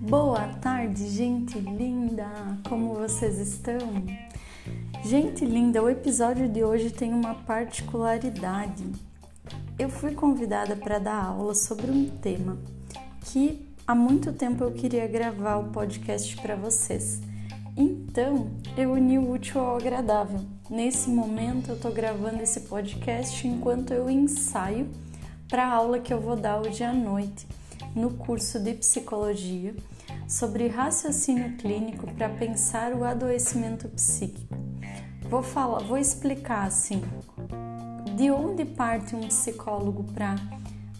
Boa tarde, gente linda! Como vocês estão? Gente linda, o episódio de hoje tem uma particularidade. Eu fui convidada para dar aula sobre um tema que há muito tempo eu queria gravar o podcast para vocês. Então, eu uni o útil ao agradável. Nesse momento, eu estou gravando esse podcast enquanto eu ensaio para a aula que eu vou dar hoje à noite no curso de psicologia sobre raciocínio clínico para pensar o adoecimento psíquico. Vou falar, vou explicar assim, de onde parte um psicólogo para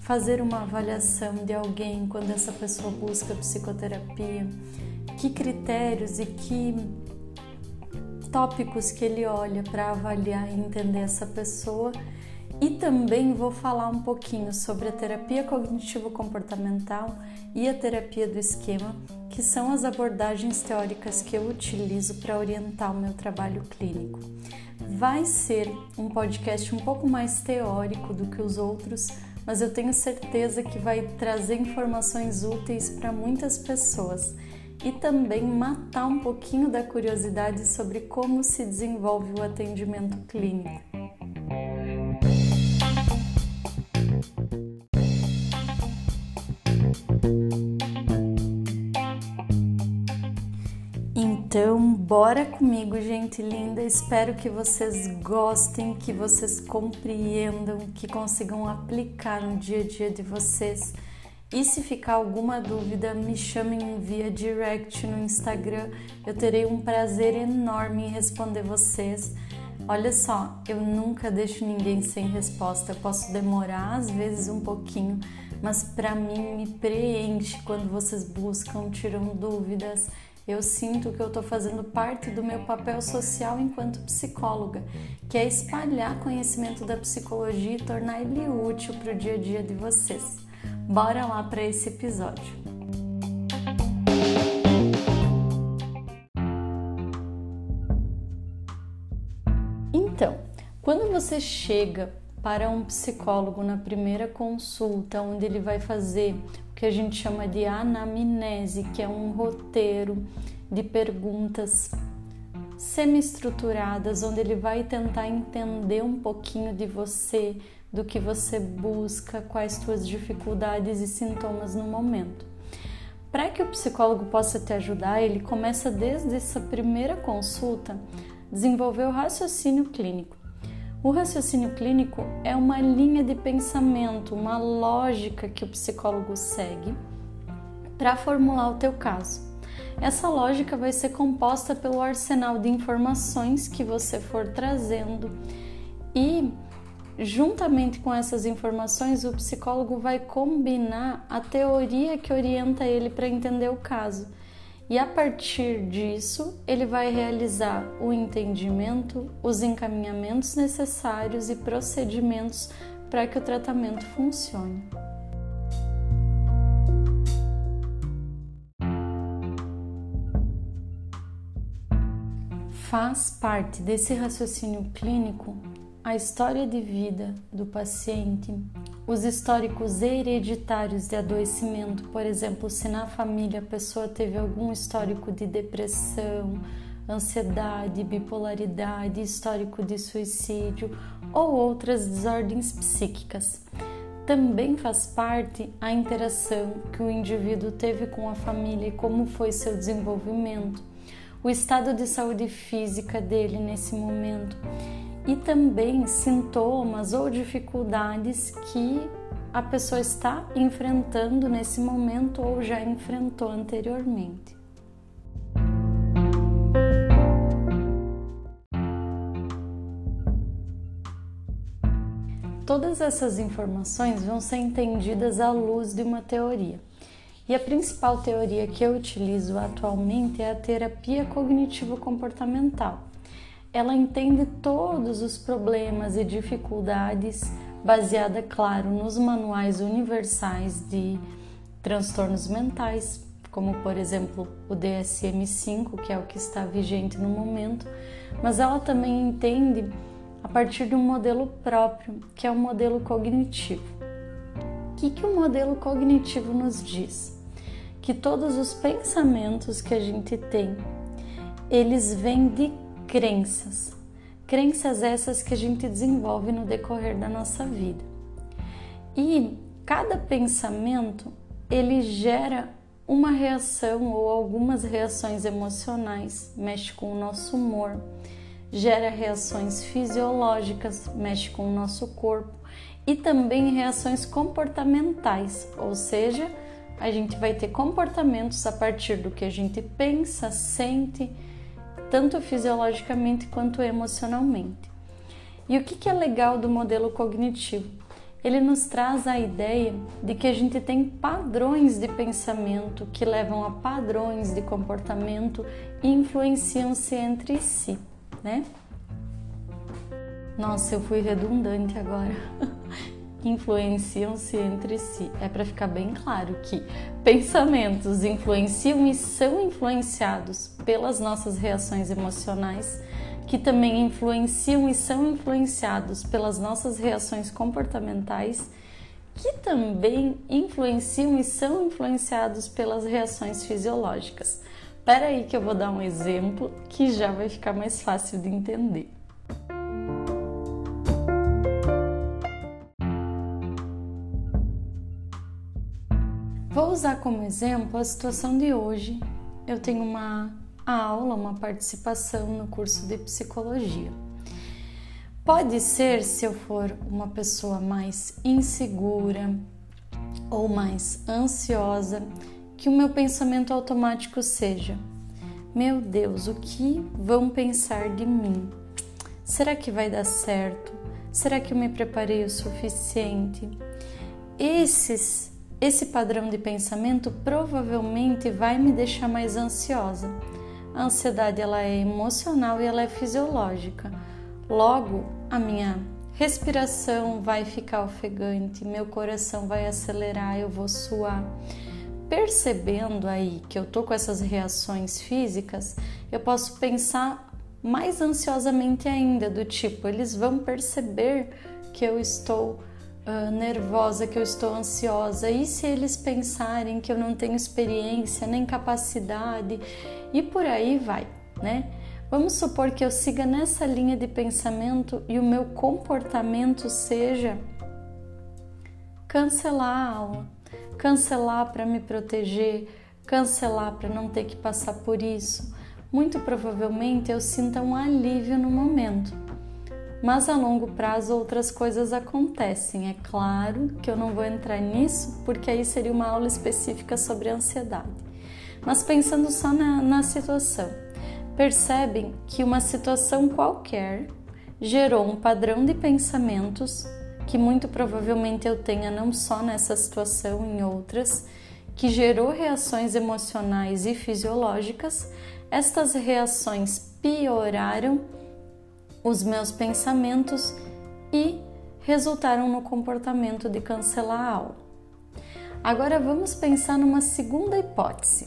fazer uma avaliação de alguém quando essa pessoa busca psicoterapia, que critérios e que tópicos que ele olha para avaliar e entender essa pessoa. E também vou falar um pouquinho sobre a terapia cognitivo-comportamental e a terapia do esquema, que são as abordagens teóricas que eu utilizo para orientar o meu trabalho clínico. Vai ser um podcast um pouco mais teórico do que os outros, mas eu tenho certeza que vai trazer informações úteis para muitas pessoas e também matar um pouquinho da curiosidade sobre como se desenvolve o atendimento clínico. Bora comigo, gente linda. Espero que vocês gostem, que vocês compreendam, que consigam aplicar no dia a dia de vocês. E se ficar alguma dúvida, me chamem via direct no Instagram. Eu terei um prazer enorme em responder vocês. Olha só, eu nunca deixo ninguém sem resposta. Eu posso demorar às vezes um pouquinho, mas para mim me preenche quando vocês buscam, tiram dúvidas eu sinto que eu estou fazendo parte do meu papel social enquanto psicóloga, que é espalhar conhecimento da psicologia e tornar ele útil para o dia a dia de vocês. Bora lá para esse episódio. Então, quando você chega para um psicólogo na primeira consulta, onde ele vai fazer que a gente chama de anamnese, que é um roteiro de perguntas semi-estruturadas, onde ele vai tentar entender um pouquinho de você, do que você busca, quais suas dificuldades e sintomas no momento. Para que o psicólogo possa te ajudar, ele começa desde essa primeira consulta desenvolver o raciocínio clínico. O raciocínio clínico é uma linha de pensamento, uma lógica que o psicólogo segue para formular o teu caso. Essa lógica vai ser composta pelo arsenal de informações que você for trazendo e juntamente com essas informações o psicólogo vai combinar a teoria que orienta ele para entender o caso e a partir disso ele vai realizar o entendimento, os encaminhamentos necessários e procedimentos para que o tratamento funcione. Faz parte desse raciocínio clínico a história de vida do paciente, os históricos hereditários de adoecimento, por exemplo, se na família a pessoa teve algum histórico de depressão, ansiedade, bipolaridade, histórico de suicídio ou outras desordens psíquicas. Também faz parte a interação que o indivíduo teve com a família e como foi seu desenvolvimento, o estado de saúde física dele nesse momento e também sintomas ou dificuldades que a pessoa está enfrentando nesse momento ou já enfrentou anteriormente. Todas essas informações vão ser entendidas à luz de uma teoria. E a principal teoria que eu utilizo atualmente é a terapia cognitivo-comportamental ela entende todos os problemas e dificuldades, baseada, claro, nos manuais universais de transtornos mentais, como por exemplo o DSM-5, que é o que está vigente no momento, mas ela também entende a partir de um modelo próprio, que é o modelo cognitivo. O que, que o modelo cognitivo nos diz? Que todos os pensamentos que a gente tem, eles vêm de crenças. Crenças essas que a gente desenvolve no decorrer da nossa vida. E cada pensamento, ele gera uma reação ou algumas reações emocionais, mexe com o nosso humor, gera reações fisiológicas, mexe com o nosso corpo e também reações comportamentais, ou seja, a gente vai ter comportamentos a partir do que a gente pensa, sente, tanto fisiologicamente quanto emocionalmente. E o que é legal do modelo cognitivo? Ele nos traz a ideia de que a gente tem padrões de pensamento que levam a padrões de comportamento e influenciam-se entre si né? Nossa, eu fui redundante agora. Influenciam-se entre si. É para ficar bem claro que pensamentos influenciam e são influenciados pelas nossas reações emocionais, que também influenciam e são influenciados pelas nossas reações comportamentais, que também influenciam e são influenciados pelas reações fisiológicas. Espera aí que eu vou dar um exemplo que já vai ficar mais fácil de entender. Vou usar como exemplo a situação de hoje. Eu tenho uma aula, uma participação no curso de psicologia. Pode ser, se eu for uma pessoa mais insegura ou mais ansiosa, que o meu pensamento automático seja: Meu Deus, o que vão pensar de mim? Será que vai dar certo? Será que eu me preparei o suficiente? Esses, esse padrão de pensamento provavelmente vai me deixar mais ansiosa. A ansiedade ela é emocional e ela é fisiológica. Logo, a minha respiração vai ficar ofegante, meu coração vai acelerar, eu vou suar percebendo aí que eu tô com essas reações físicas, eu posso pensar mais ansiosamente ainda, do tipo, eles vão perceber que eu estou uh, nervosa, que eu estou ansiosa, e se eles pensarem que eu não tenho experiência nem capacidade, e por aí vai, né? Vamos supor que eu siga nessa linha de pensamento e o meu comportamento seja cancelar a aula cancelar para me proteger, cancelar para não ter que passar por isso. Muito provavelmente eu sinta um alívio no momento. Mas a longo prazo outras coisas acontecem. É claro que eu não vou entrar nisso porque aí seria uma aula específica sobre ansiedade. Mas pensando só na, na situação, percebem que uma situação qualquer gerou um padrão de pensamentos que muito provavelmente eu tenha não só nessa situação, em outras, que gerou reações emocionais e fisiológicas, estas reações pioraram os meus pensamentos e resultaram no comportamento de cancelar a aula. Agora vamos pensar numa segunda hipótese.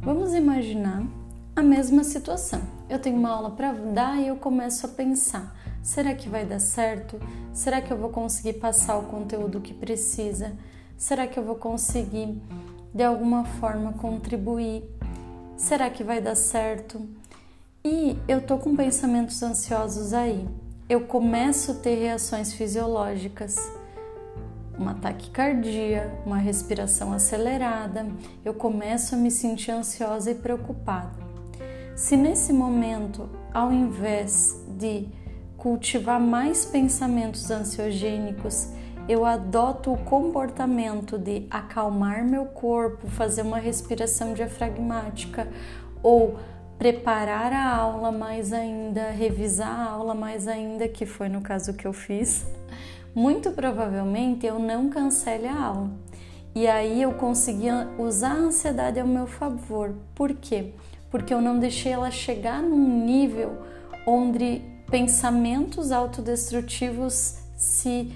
Vamos imaginar a mesma situação. Eu tenho uma aula para dar e eu começo a pensar: será que vai dar certo? Será que eu vou conseguir passar o conteúdo que precisa? Será que eu vou conseguir de alguma forma contribuir? Será que vai dar certo? E eu tô com pensamentos ansiosos aí. Eu começo a ter reações fisiológicas, uma taquicardia, uma respiração acelerada. Eu começo a me sentir ansiosa e preocupada. Se nesse momento, ao invés de cultivar mais pensamentos ansiogênicos, eu adoto o comportamento de acalmar meu corpo, fazer uma respiração diafragmática ou preparar a aula mais ainda, revisar a aula mais ainda, que foi no caso que eu fiz, muito provavelmente eu não cancele a aula. E aí eu consegui usar a ansiedade ao meu favor. Por quê? porque eu não deixei ela chegar num nível onde pensamentos autodestrutivos se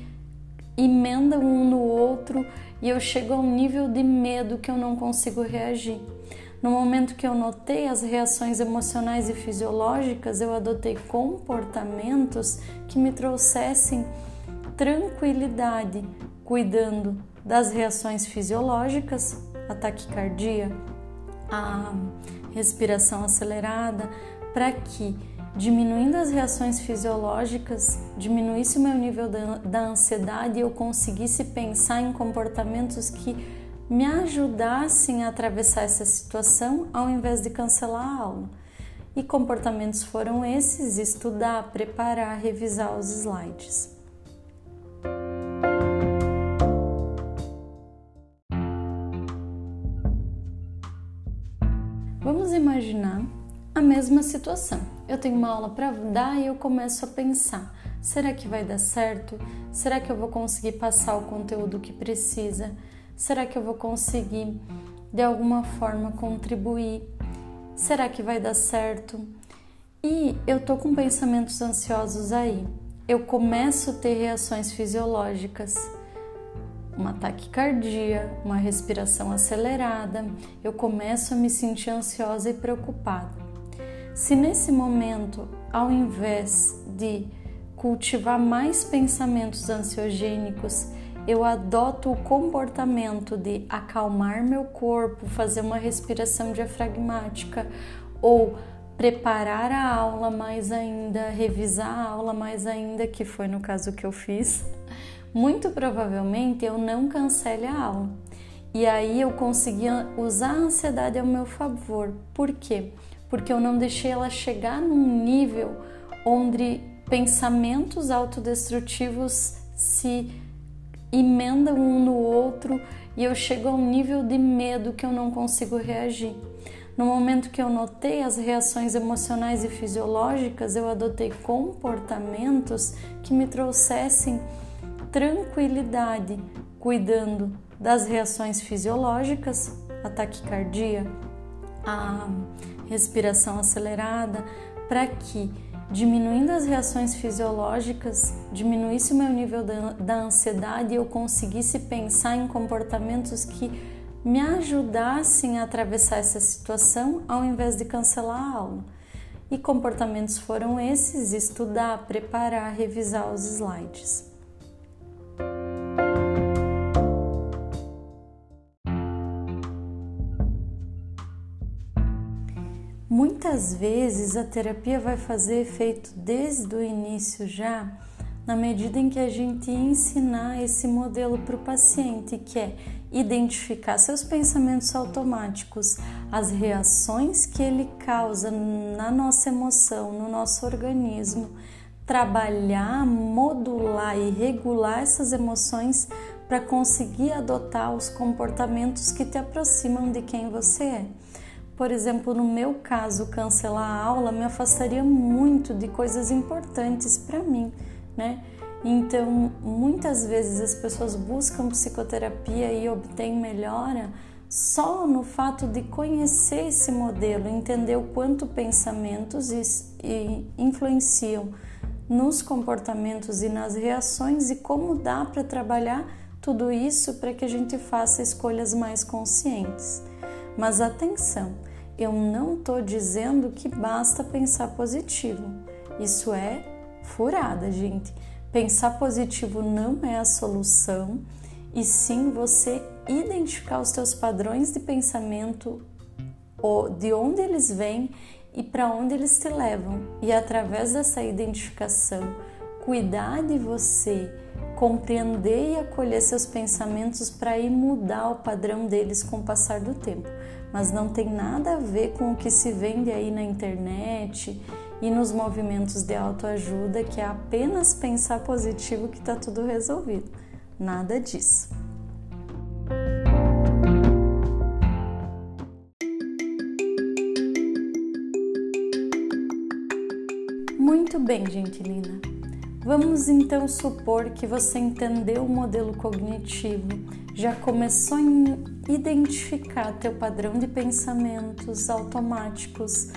emendam um no outro e eu chego a um nível de medo que eu não consigo reagir. No momento que eu notei as reações emocionais e fisiológicas, eu adotei comportamentos que me trouxessem tranquilidade, cuidando das reações fisiológicas, a taquicardia, a respiração acelerada, para que diminuindo as reações fisiológicas, diminuísse o meu nível da ansiedade e eu conseguisse pensar em comportamentos que me ajudassem a atravessar essa situação ao invés de cancelar a aula. E comportamentos foram esses: estudar, preparar, revisar os slides. Vamos imaginar a mesma situação. Eu tenho uma aula para dar e eu começo a pensar: será que vai dar certo? Será que eu vou conseguir passar o conteúdo que precisa? Será que eu vou conseguir de alguma forma contribuir? Será que vai dar certo? E eu tô com pensamentos ansiosos aí. Eu começo a ter reações fisiológicas uma taquicardia, uma respiração acelerada, eu começo a me sentir ansiosa e preocupada. Se nesse momento, ao invés de cultivar mais pensamentos ansiogênicos, eu adoto o comportamento de acalmar meu corpo, fazer uma respiração diafragmática ou preparar a aula mais ainda, revisar a aula mais ainda, que foi no caso que eu fiz, muito provavelmente eu não cancele a aula. E aí eu consegui usar a ansiedade ao meu favor. Por quê? porque eu não deixei ela chegar num nível onde pensamentos autodestrutivos se emendam um no outro e eu chego a um nível de medo que eu não consigo reagir. No momento que eu notei as reações emocionais e fisiológicas, eu adotei comportamentos que me trouxessem tranquilidade, cuidando das reações fisiológicas, a taquicardia, a respiração acelerada, para que, diminuindo as reações fisiológicas, diminuísse o meu nível da, ansiedade e eu conseguisse pensar em comportamentos que me ajudassem a atravessar essa situação ao invés de cancelar a aula. E comportamentos foram esses: estudar, preparar, revisar os slides. Muitas vezes a terapia vai fazer efeito desde o início já, na medida em que a gente ensinar esse modelo para o paciente, que é identificar seus pensamentos automáticos, as reações que ele causa na nossa emoção, no nosso organismo, trabalhar, modular e regular essas emoções para conseguir adotar os comportamentos que te aproximam de quem você é. Por exemplo, no meu caso, cancelar a aula me afastaria muito de coisas importantes para mim, né? Então, muitas vezes as pessoas buscam psicoterapia e obtêm melhora só no fato de conhecer esse modelo, entender o quanto pensamentos influenciam nos comportamentos e nas reações e como dá para trabalhar tudo isso para que a gente faça escolhas mais conscientes. Mas atenção, eu não estou dizendo que basta pensar positivo. Isso é furada, gente. Pensar positivo não é a solução, e sim você identificar os teus padrões de pensamento, de onde eles vêm e para onde eles te levam. E através dessa identificação, cuidar de você, compreender e acolher seus pensamentos para ir mudar o padrão deles com o passar do tempo. Mas não tem nada a ver com o que se vende aí na internet e nos movimentos de autoajuda, que é apenas pensar positivo que está tudo resolvido. Nada disso. Muito bem, gente linda. Vamos então supor que você entendeu o modelo cognitivo, já começou a identificar teu padrão de pensamentos automáticos,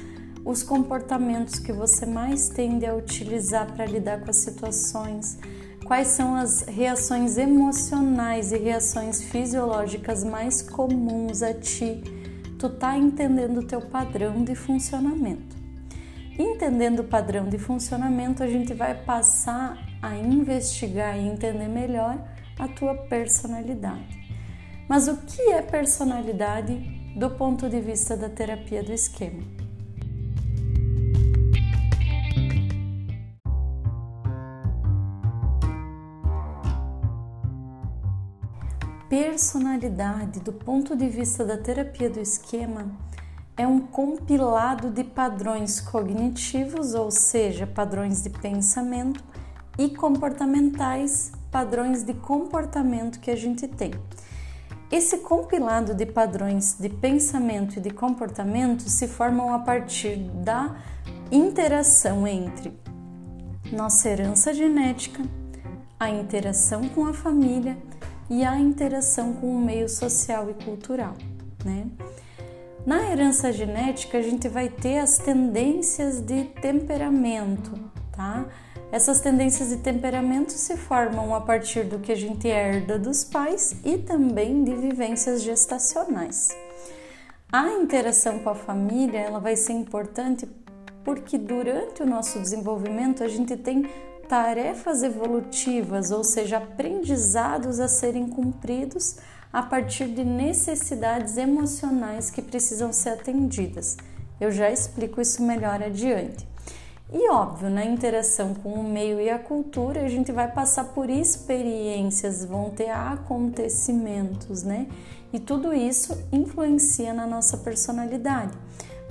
os comportamentos que você mais tende a utilizar para lidar com as situações, quais são as reações emocionais e reações fisiológicas mais comuns a ti? Tu tá entendendo o teu padrão de funcionamento. Entendendo o padrão de funcionamento, a gente vai passar a investigar e entender melhor a tua personalidade. Mas o que é personalidade do ponto de vista da terapia do esquema? Personalidade, do ponto de vista da terapia do esquema, é um compilado de padrões cognitivos, ou seja, padrões de pensamento, e comportamentais, padrões de comportamento que a gente tem. Esse compilado de padrões de pensamento e de comportamento se formam a partir da interação entre nossa herança genética, a interação com a família e a interação com o meio social e cultural, né? Na herança genética, a gente vai ter as tendências de temperamento, tá? Essas tendências de temperamento se formam a partir do que a gente herda dos pais e também de vivências gestacionais. A interação com a família ela vai ser importante porque durante o nosso desenvolvimento a gente tem tarefas evolutivas, ou seja, aprendizados a serem cumpridos a partir de necessidades emocionais que precisam ser atendidas. Eu já explico isso melhor adiante. E óbvio, na interação com o meio e a cultura, a gente vai passar por experiências, vão ter acontecimentos, né? E tudo isso influencia na nossa personalidade,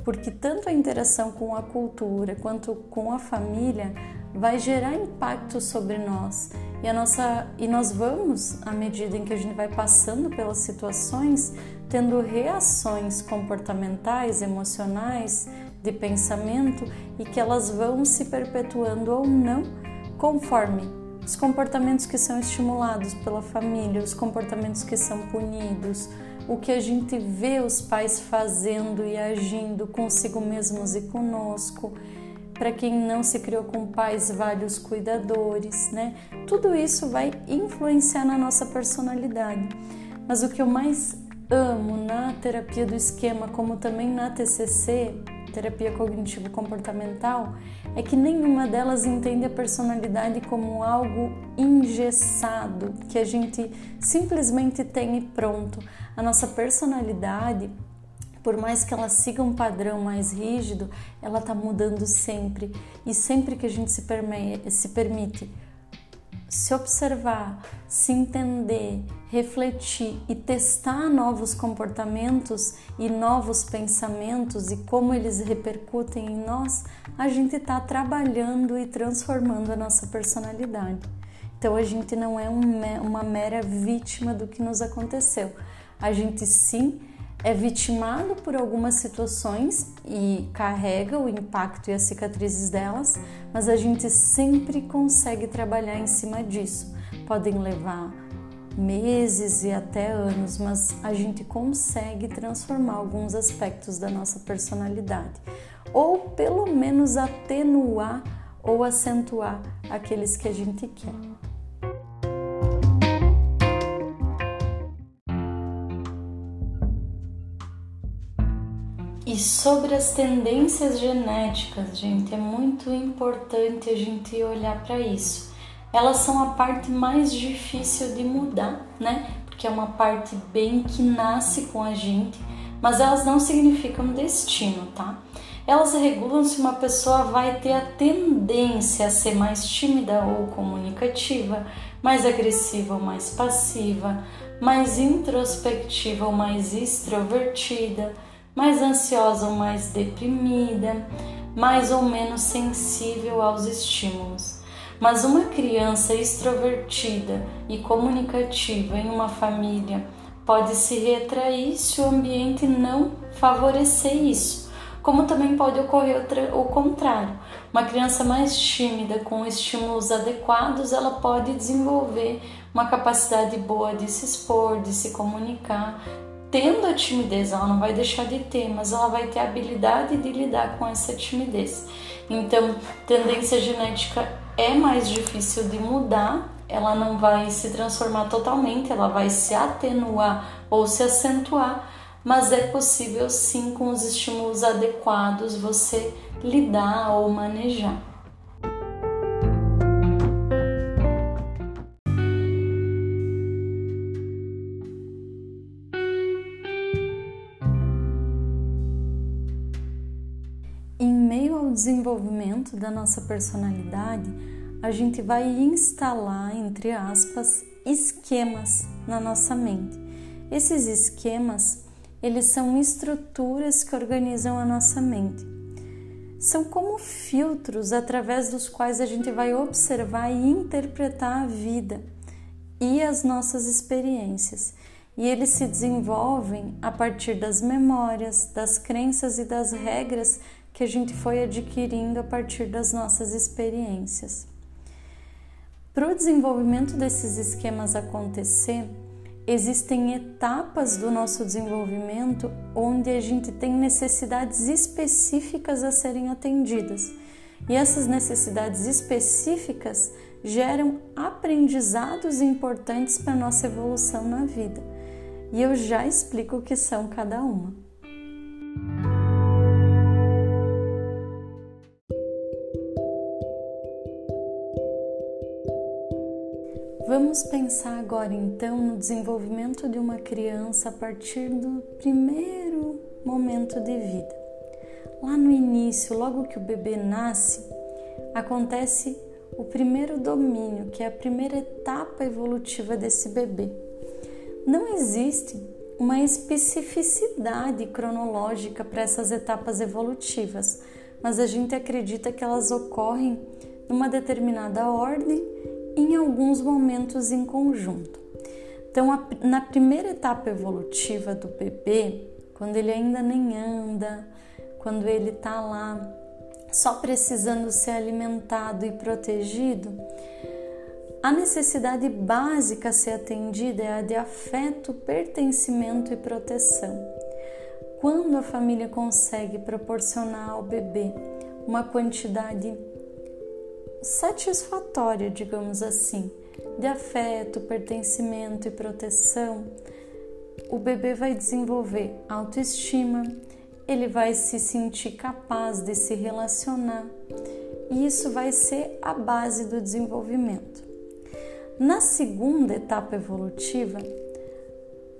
porque tanto a interação com a cultura quanto com a família vai gerar impacto sobre nós. E a nossa e nós vamos, à medida em que a gente vai passando pelas situações, tendo reações comportamentais, emocionais, de pensamento e que elas vão se perpetuando ou não conforme os comportamentos que são estimulados pela família, os comportamentos que são punidos, o que a gente vê os pais fazendo e agindo consigo mesmos e conosco. Para quem não se criou com pais, vale os cuidadores, né? Tudo isso vai influenciar na nossa personalidade. Mas o que eu mais amo na terapia do esquema, como também na TCC, terapia cognitivo-comportamental é que nenhuma delas entende a personalidade como algo engessado, que a gente simplesmente tem e pronto. A nossa personalidade, por mais que ela siga um padrão mais rígido, ela está mudando sempre. E sempre que a gente se, se permite se observar, se entender, refletir e testar novos comportamentos e novos pensamentos e como eles repercutem em nós, a gente está trabalhando e transformando a nossa personalidade. Então a gente não é um, uma mera vítima do que nos aconteceu. A gente sim é vitimado por algumas situações e carrega o impacto e as cicatrizes delas, mas a gente sempre consegue trabalhar em cima disso. Podem levar meses e até anos, mas a gente consegue transformar alguns aspectos da nossa personalidade, ou pelo menos atenuar ou acentuar aqueles que a gente quer. E sobre as tendências genéticas, gente, é muito importante a gente olhar para isso. Elas são a parte mais difícil de mudar, né? Porque é uma parte bem que nasce com a gente, mas elas não significam destino, tá? Elas regulam se uma pessoa vai ter a tendência a ser mais tímida ou comunicativa, mais agressiva ou mais passiva, mais introspectiva ou mais extrovertida mais ansiosa ou mais deprimida, mais ou menos sensível aos estímulos. Mas uma criança extrovertida e comunicativa em uma família pode se retrair se o ambiente não favorecer isso. Como também pode ocorrer o contrário. Uma criança mais tímida, com estímulos adequados, ela pode desenvolver uma capacidade boa de se expor, de se comunicar, tendo a timidez, ela não vai deixar de ter, mas ela vai ter a habilidade de lidar com essa timidez. Então, tendência genética é mais difícil de mudar, ela não vai se transformar totalmente, ela vai se atenuar ou se acentuar, mas é possível sim com os estímulos adequados você lidar ou manejar. Desenvolvimento da nossa personalidade, a gente vai instalar, entre aspas, esquemas na nossa mente. Esses esquemas, eles são estruturas que organizam a nossa mente. São como filtros através dos quais a gente vai observar e interpretar a vida e as nossas experiências. E eles se desenvolvem a partir das memórias, das crenças e das regras que a gente foi adquirindo a partir das nossas experiências. Para o desenvolvimento desses esquemas acontecer, existem etapas do nosso desenvolvimento onde a gente tem necessidades específicas a serem atendidas. E essas necessidades específicas geram aprendizados importantes para a nossa evolução na vida. E eu já explico o que são cada uma. Vamos pensar agora então no desenvolvimento de uma criança a partir do primeiro momento de vida. Lá no início, logo que o bebê nasce, acontece o primeiro domínio, que é a primeira etapa evolutiva desse bebê. Não existe uma especificidade cronológica para essas etapas evolutivas, mas a gente acredita que elas ocorrem numa determinada ordem em alguns momentos em conjunto. Então, a, na primeira etapa evolutiva do bebê, quando ele ainda nem anda, quando ele está lá só precisando ser alimentado e protegido, a necessidade básica a ser atendida é a de afeto, pertencimento e proteção. Quando a família consegue proporcionar ao bebê uma quantidade satisfatória, digamos assim, de afeto, pertencimento e proteção, o bebê vai desenvolver autoestima, ele vai se sentir capaz de se relacionar e isso vai ser a base do desenvolvimento. Na segunda etapa evolutiva,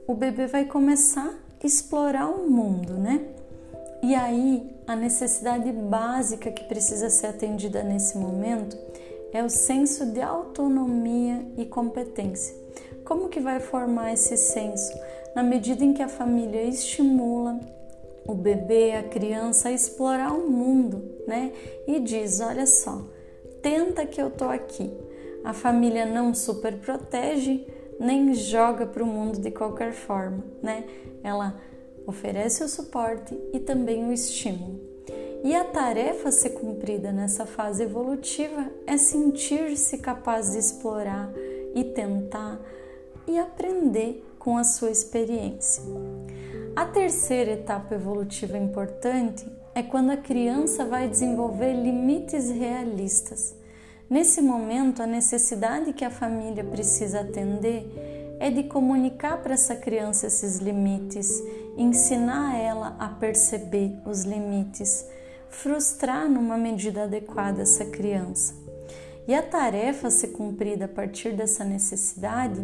o bebê vai começar a explorar o mundo, né? E aí, a necessidade básica que precisa ser atendida nesse momento é o senso de autonomia e competência. Como que vai formar esse senso? Na medida em que a família estimula o bebê, a criança a explorar o mundo, né? E diz: "Olha só, tenta que eu tô aqui". A família não super protege, nem joga para o mundo de qualquer forma, né? Ela oferece o suporte e também o estímulo. E a tarefa a ser cumprida nessa fase evolutiva é sentir-se capaz de explorar e tentar e aprender com a sua experiência. A terceira etapa evolutiva importante é quando a criança vai desenvolver limites realistas. Nesse momento, a necessidade que a família precisa atender é de comunicar para essa criança esses limites, ensinar ela a perceber os limites, frustrar numa medida adequada essa criança. E a tarefa a ser cumprida a partir dessa necessidade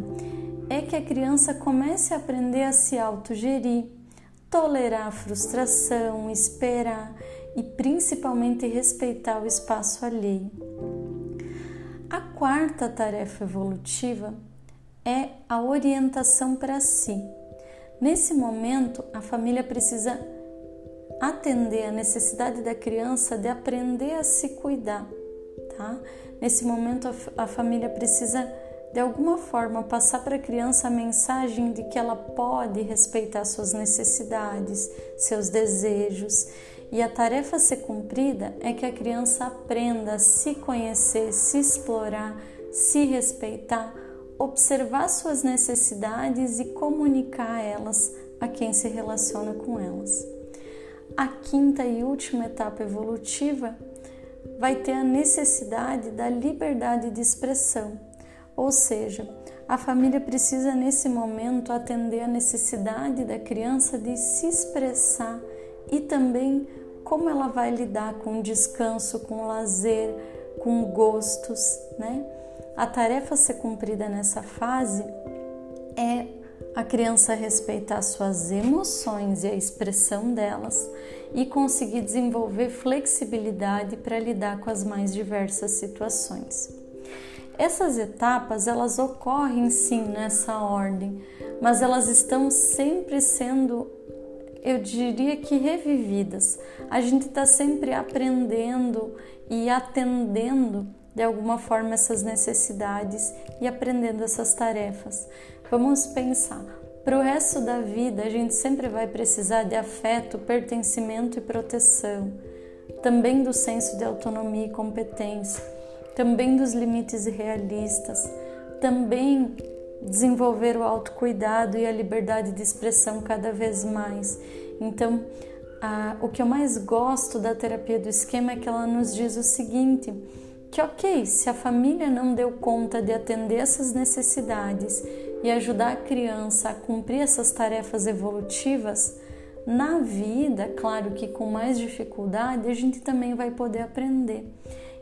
é que a criança comece a aprender a se autogerir, tolerar a frustração, esperar e principalmente respeitar o espaço alheio. A quarta tarefa evolutiva é a orientação para si. Nesse momento, a família precisa atender a necessidade da criança de aprender a se cuidar, tá? Nesse momento, a, família precisa de alguma forma passar para a criança a mensagem de que ela pode respeitar suas necessidades, seus desejos. E a tarefa a ser cumprida é que a criança aprenda a se conhecer, se explorar, se respeitar observar suas necessidades e comunicar elas a quem se relaciona com elas. A quinta e última etapa evolutiva vai ter a necessidade da liberdade de expressão, Ou seja, a família precisa nesse momento atender a necessidade da criança de se expressar e também como ela vai lidar com descanso, com lazer, com gostos, né? A tarefa a ser cumprida nessa fase é a criança respeitar suas emoções e a expressão delas e conseguir desenvolver flexibilidade para lidar com as mais diversas situações. Essas etapas elas ocorrem sim nessa ordem, mas elas estão sempre sendo, eu diria que revividas. A gente está sempre aprendendo e atendendo de alguma forma essas necessidades e aprendendo essas tarefas. Vamos pensar. Para o resto da vida, a gente sempre vai precisar de afeto, pertencimento e proteção, também do senso de autonomia e competência, também dos limites realistas, também desenvolver o autocuidado e a liberdade de expressão cada vez mais. Então, o que eu mais gosto da terapia do esquema é que ela nos diz o seguinte: que ok, se a família não deu conta de atender essas necessidades e ajudar a criança a cumprir essas tarefas evolutivas, na vida, claro que com mais dificuldade, a gente também vai poder aprender.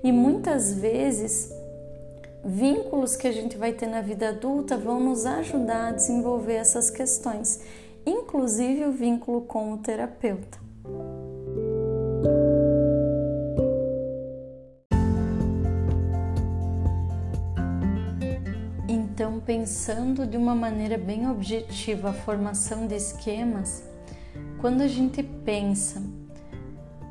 E muitas vezes, vínculos que a gente vai ter na vida adulta vão nos ajudar a desenvolver essas questões, inclusive o vínculo com o terapeuta. Pensando de uma maneira bem objetiva a formação de esquemas, quando a gente pensa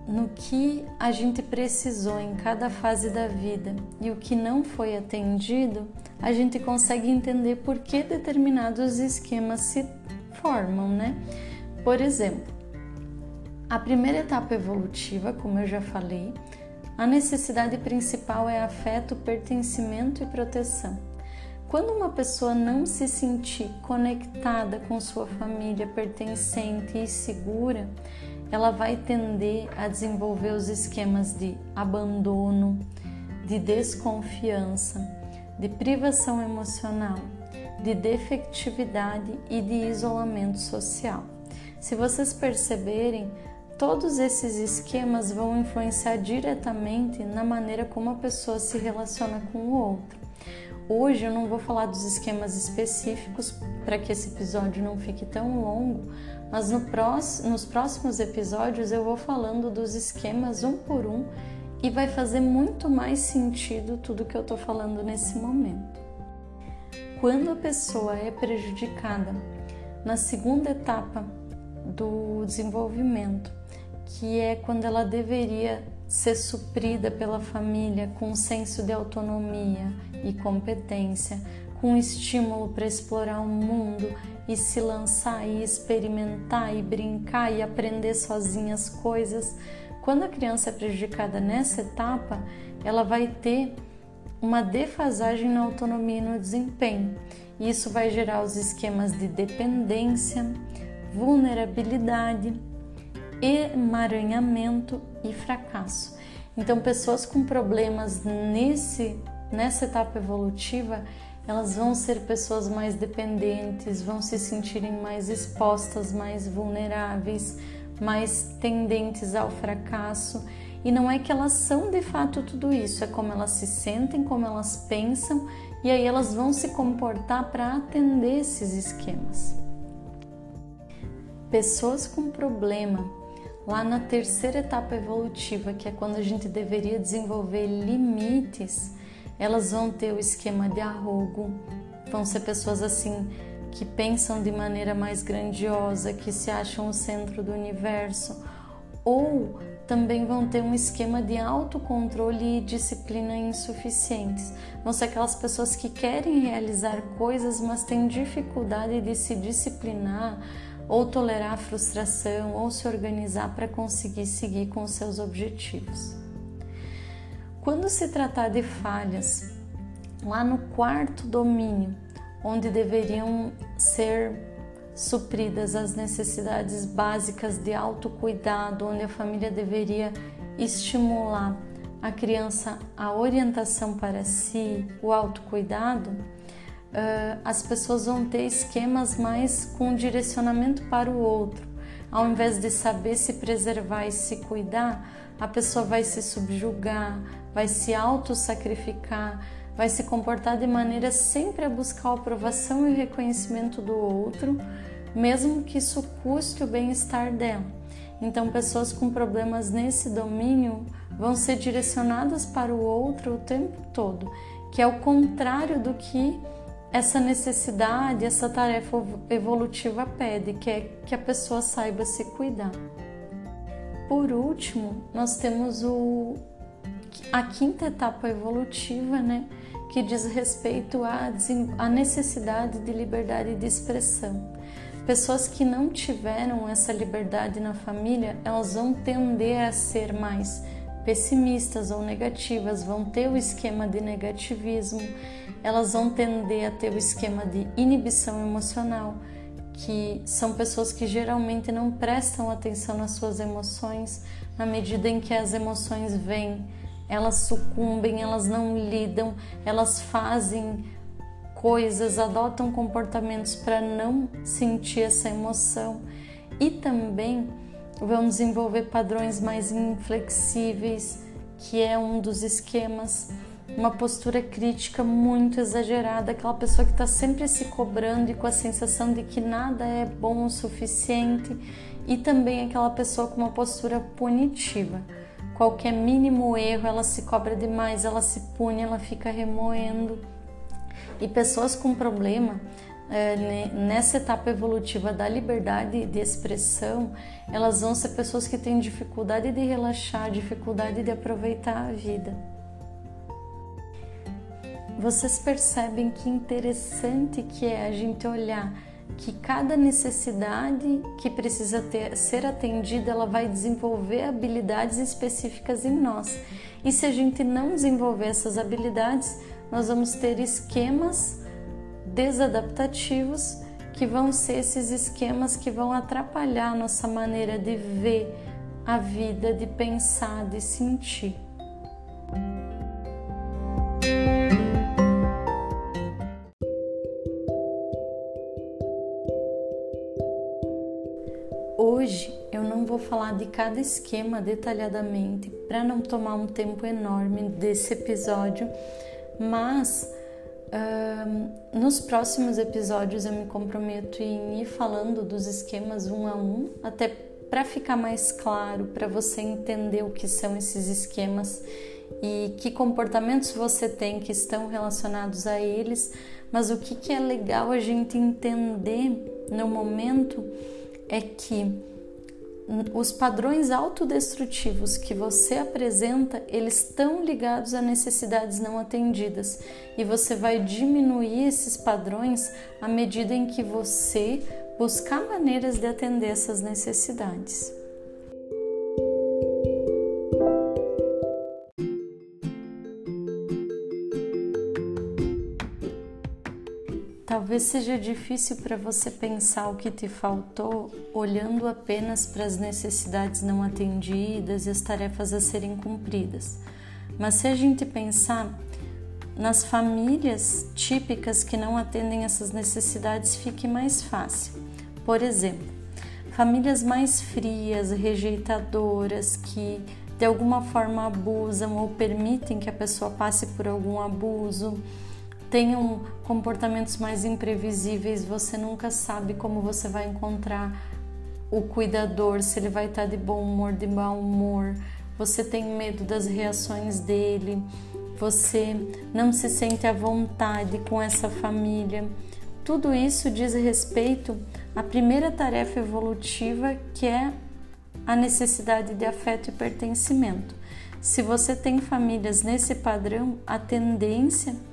no que a gente precisou em cada fase da vida e o que não foi atendido, a gente consegue entender por que determinados esquemas se formam, né? Por exemplo, a primeira etapa evolutiva, como eu já falei, a necessidade principal é afeto, pertencimento e proteção. Quando uma pessoa não se sentir conectada com sua família, pertencente e segura, ela vai tender a desenvolver os esquemas de abandono, de desconfiança, de privação emocional, de defectividade e de isolamento social. Se vocês perceberem, todos esses esquemas vão influenciar diretamente na maneira como a pessoa se relaciona com o outro. Hoje eu não vou falar dos esquemas específicos para que esse episódio não fique tão longo, mas no próximo, nos próximos episódios eu vou falando dos esquemas um por um e vai fazer muito mais sentido tudo que eu estou falando nesse momento. Quando a pessoa é prejudicada na segunda etapa do desenvolvimento, que é quando ela deveria ser suprida pela família com um senso de autonomia e competência, com estímulo para explorar o mundo e se lançar e experimentar e brincar e aprender sozinha as coisas. Quando a criança é prejudicada nessa etapa, ela vai ter uma defasagem na autonomia e no desempenho. Isso vai gerar os esquemas de dependência, vulnerabilidade, emaranhamento e fracasso. Então, pessoas com problemas nesse, nessa etapa evolutiva, elas vão ser pessoas mais dependentes, vão se sentirem mais expostas, mais vulneráveis, mais tendentes ao fracasso. E não é que elas são de fato tudo isso, é como elas se sentem, como elas pensam, e aí elas vão se comportar para atender esses esquemas. Pessoas com problema lá na terceira etapa evolutiva, que é quando a gente deveria desenvolver limites, elas vão ter o esquema de arrogo, vão ser pessoas assim que pensam de maneira mais grandiosa, que se acham o centro do universo, ou também vão ter um esquema de autocontrole e disciplina insuficientes. Vão ser aquelas pessoas que querem realizar coisas, mas têm dificuldade de se disciplinar ou tolerar a frustração, ou se organizar para conseguir seguir com seus objetivos. Quando se tratar de falhas, lá no quarto domínio, onde deveriam ser supridas as necessidades básicas de autocuidado, onde a família deveria estimular a criança a orientação para si, o autocuidado, uh, as pessoas vão ter esquemas mais com direcionamento para o outro. Ao invés de saber se preservar e se cuidar, a pessoa vai se subjugar, vai se auto-sacrificar, vai se comportar de maneira sempre a buscar a aprovação e o reconhecimento do outro, mesmo que isso custe o bem-estar dela. Então, pessoas com problemas nesse domínio vão ser direcionadas para o outro o tempo todo, que é o contrário do que essa necessidade, essa tarefa evolutiva pede, que é que a pessoa saiba se cuidar. Por último, nós temos o, a quinta etapa evolutiva, né, que diz respeito à, à necessidade de liberdade de expressão. Pessoas que não tiveram essa liberdade na família, elas vão tender a ser mais pessimistas ou negativas, vão ter o esquema de negativismo, elas vão tender a ter o esquema de inibição emocional, que são pessoas que geralmente não prestam atenção nas suas emoções, na medida em que as emoções vêm, elas sucumbem, elas não lidam, elas fazem coisas, adotam comportamentos para não sentir essa emoção. E também vão desenvolver padrões mais inflexíveis, que é um dos esquemas uma postura crítica muito exagerada, aquela pessoa que está sempre se cobrando e com a sensação de que nada é bom o suficiente, e também aquela pessoa com uma postura punitiva. Qualquer mínimo erro, ela se cobra demais, ela se pune, ela fica remoendo. E pessoas com problema, é, nessa etapa evolutiva da liberdade de expressão, elas vão ser pessoas que têm dificuldade de relaxar, dificuldade de aproveitar a vida vocês percebem que interessante que é a gente olhar que cada necessidade que precisa ter, ser atendida, ela vai desenvolver habilidades específicas em nós. E se a gente não desenvolver essas habilidades, nós vamos ter esquemas desadaptativos que vão ser esses esquemas que vão atrapalhar a nossa maneira de ver a vida, de pensar, de sentir. Hoje eu não vou falar de cada esquema detalhadamente para não tomar um tempo enorme desse episódio, mas nos próximos episódios eu me comprometo em ir falando dos esquemas um a um, até para ficar mais claro, para você entender o que são esses esquemas e que comportamentos você tem que estão relacionados a eles, mas o que, que é legal a gente entender no momento é que os padrões autodestrutivos que você apresenta, eles estão ligados a necessidades não atendidas e você vai diminuir esses padrões à medida em que você buscar maneiras de atender essas necessidades. Talvez seja difícil para você pensar o que te faltou olhando apenas para as necessidades não atendidas e as tarefas a serem cumpridas. Mas se a gente pensar nas famílias típicas que não atendem essas necessidades, fique mais fácil. Por exemplo, famílias mais frias, rejeitadoras, que de alguma forma abusam ou permitem que a pessoa passe por algum abuso tenham comportamentos mais imprevisíveis, você nunca sabe como você vai encontrar o cuidador, se ele vai estar de bom humor, de mau humor, você tem medo das reações dele, você não se sente à vontade com essa família. Tudo isso diz respeito à primeira tarefa evolutiva que é a necessidade de afeto e pertencimento. Se você tem famílias nesse padrão, a tendência é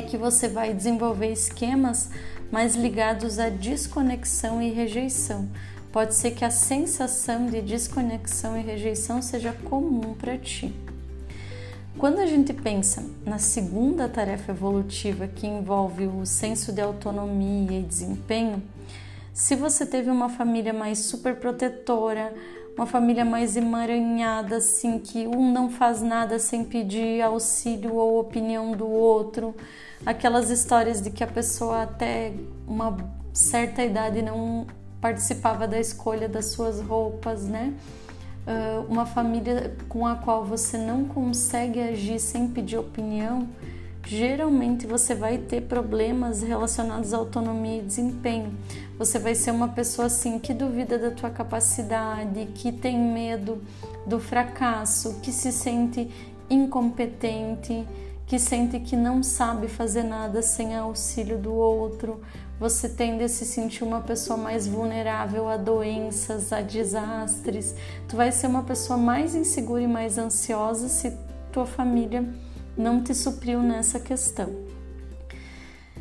que você vai desenvolver esquemas mais ligados à desconexão e rejeição. Pode ser que a sensação de desconexão e rejeição seja comum para ti. Quando a gente pensa na segunda tarefa evolutiva que envolve o senso de autonomia e desempenho, se você teve uma família mais superprotetora, uma família mais emaranhada, assim, que um não faz nada sem pedir auxílio ou opinião do outro, aquelas histórias de que a pessoa até uma certa idade não participava da escolha das suas roupas, né? Uh, uma família com a qual você não consegue agir sem pedir opinião, geralmente você vai ter problemas relacionados à autonomia e desempenho. Você vai ser uma pessoa assim que duvida da tua capacidade, que tem medo do fracasso, que se sente incompetente, que sente que não sabe fazer nada sem auxílio do outro. Você tende a se sentir uma pessoa mais vulnerável a doenças, a desastres. Tu vai ser uma pessoa mais insegura e mais ansiosa se tua família não te supriu nessa questão.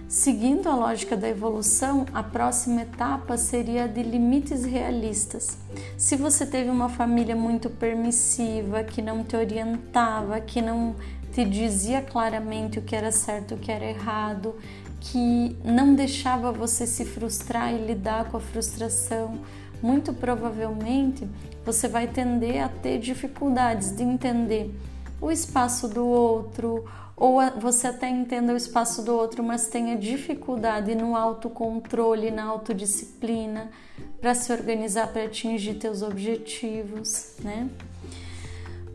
Seguindo a lógica da evolução, a próxima etapa seria a de limites realistas. Se você teve uma família muito permissiva, que não te orientava, que não te dizia claramente o que era certo e o que era errado, que não deixava você se frustrar e lidar com a frustração, muito provavelmente você vai tender a ter dificuldades de entender o espaço do outro, ou você até entenda o espaço do outro, mas tenha dificuldade no autocontrole, na autodisciplina, para se organizar para atingir teus objetivos, né?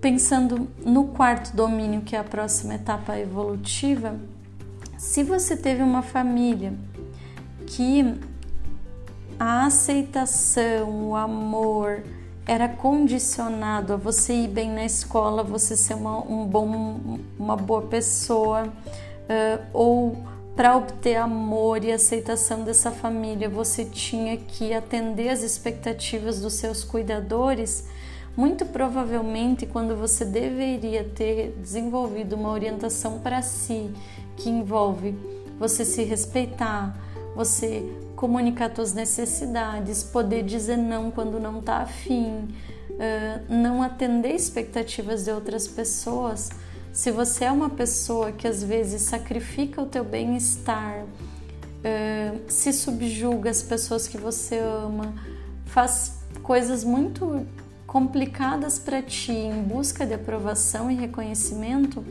Pensando no quarto domínio, que é a próxima etapa evolutiva, se você teve uma família que a aceitação, o amor, era condicionado a você ir bem na escola, você ser uma, um bom, uma boa pessoa, uh, ou para obter amor e aceitação dessa família, você tinha que atender às expectativas dos seus cuidadores. Muito provavelmente, quando você deveria ter desenvolvido uma orientação para si, que envolve você se respeitar, você comunicar suas necessidades, poder dizer não quando não está afim, uh, não atender expectativas de outras pessoas. Se você é uma pessoa que às vezes sacrifica o teu bem-estar, uh, se subjuga as pessoas que você ama, faz coisas muito complicadas para ti em busca de aprovação e reconhecimento,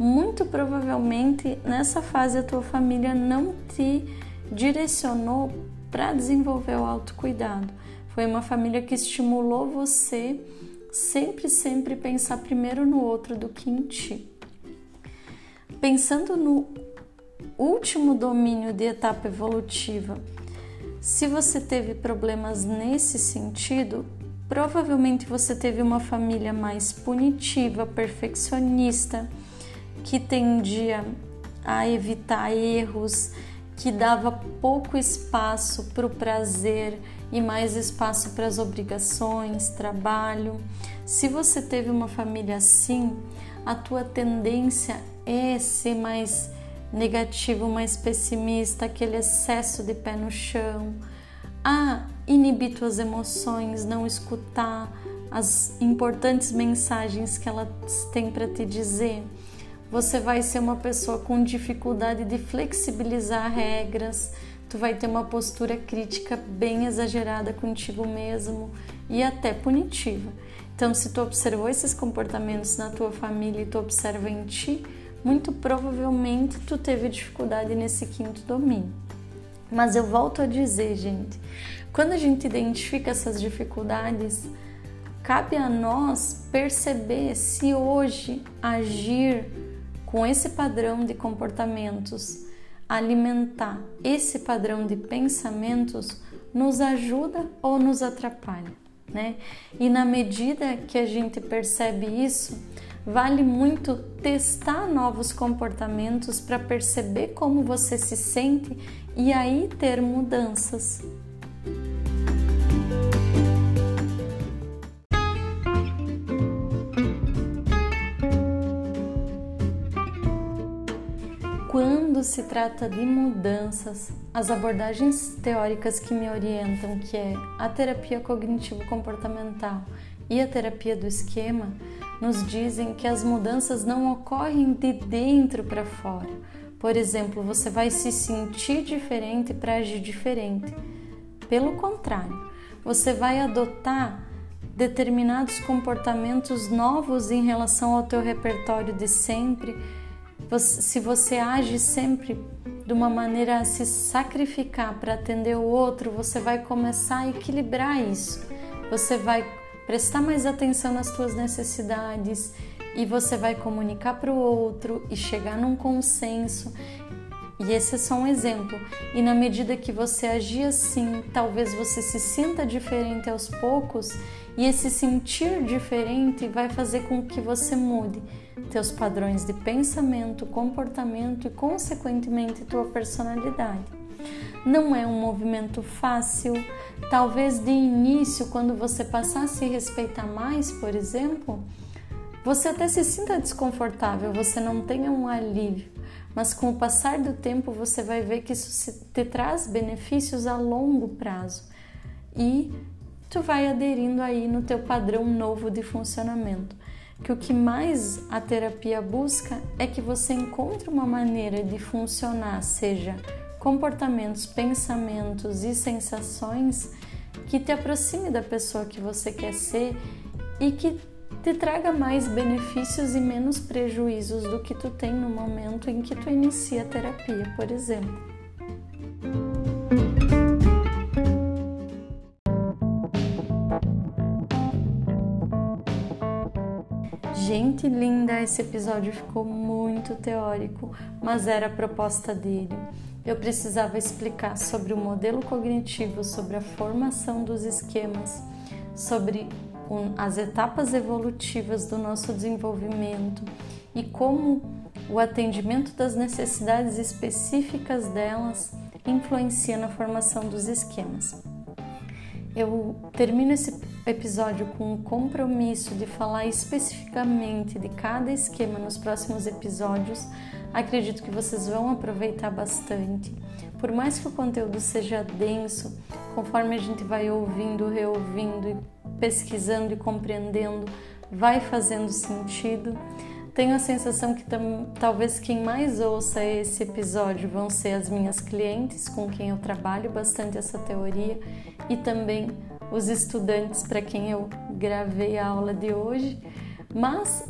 muito provavelmente nessa fase a tua família não te direcionou para desenvolver o autocuidado. Foi uma família que estimulou você sempre, sempre pensar primeiro no outro do que em ti. Pensando no último domínio de etapa evolutiva, se você teve problemas nesse sentido, provavelmente você teve uma família mais punitiva, perfeccionista, que tendia a evitar erros, que dava pouco espaço para o prazer e mais espaço para as obrigações, trabalho. Se você teve uma família assim, a tua tendência é ser mais negativo, mais pessimista, aquele excesso de pé no chão, a inibir tuas emoções, não escutar as importantes mensagens que elas têm para te dizer você vai ser uma pessoa com dificuldade de flexibilizar regras, tu vai ter uma postura crítica bem exagerada contigo mesmo e até punitiva. Então, se tu observou esses comportamentos na tua família e tu observa em ti, muito provavelmente tu teve dificuldade nesse quinto domínio. Mas eu volto a dizer, gente, quando a gente identifica essas dificuldades, cabe a nós perceber se hoje agir com esse padrão de comportamentos, alimentar esse padrão de pensamentos nos ajuda ou nos atrapalha, né? E na medida que a gente percebe isso, vale muito testar novos comportamentos para perceber como você se sente e aí ter mudanças. Se trata de mudanças, as abordagens teóricas que me orientam, que é a terapia cognitivo-comportamental e a terapia do esquema, nos dizem que as mudanças não ocorrem de dentro para fora. Por exemplo, você vai se sentir diferente para agir diferente. Pelo contrário, você vai adotar determinados comportamentos novos em relação ao teu repertório de sempre, se você age sempre de uma maneira a se sacrificar para atender o outro, você vai começar a equilibrar isso. Você vai prestar mais atenção nas tuas necessidades e você vai comunicar para o outro e chegar num consenso. E esse é só um exemplo. E na medida que você agir assim, talvez você se sinta diferente aos poucos, e esse sentir diferente vai fazer com que você mude teus padrões de pensamento, comportamento e, consequentemente, tua personalidade. Não é um movimento fácil. Talvez de início, quando você passar a se respeitar mais, por exemplo, você até se sinta desconfortável, você não tenha um alívio, mas com o passar do tempo você vai ver que isso te traz benefícios a longo prazo e tu vai aderindo aí no teu padrão novo de funcionamento. Que o que mais a terapia busca é que você encontre uma maneira de funcionar, seja comportamentos, pensamentos e sensações que te aproxime da pessoa que você quer ser e que te traga mais benefícios e menos prejuízos do que tu tem no momento em que tu inicia a terapia, por exemplo. Gente linda, esse episódio ficou muito teórico, mas era a proposta dele. Eu precisava explicar sobre o modelo cognitivo, sobre a formação dos esquemas, sobre as etapas evolutivas do nosso desenvolvimento e como o atendimento das necessidades específicas delas influencia na formação dos esquemas. Eu termino esse episódio com o compromisso de falar especificamente de cada esquema nos próximos episódios. Acredito que vocês vão aproveitar bastante. Por mais que o conteúdo seja denso, conforme a gente vai ouvindo, reouvindo e pesquisando e compreendendo, vai fazendo sentido. Tenho a sensação que talvez quem mais ouça esse episódio vão ser as minhas clientes, com quem eu trabalho bastante essa teoria, e também os estudantes para quem eu gravei a aula de hoje. Mas,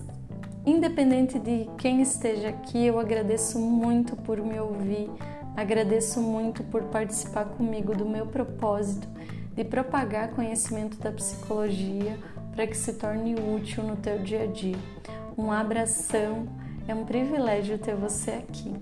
independente de quem esteja aqui, eu agradeço muito por me ouvir, agradeço muito por participar comigo do meu propósito de propagar conhecimento da psicologia para que se torne útil no teu dia a dia. Um abração, é um privilégio ter você aqui.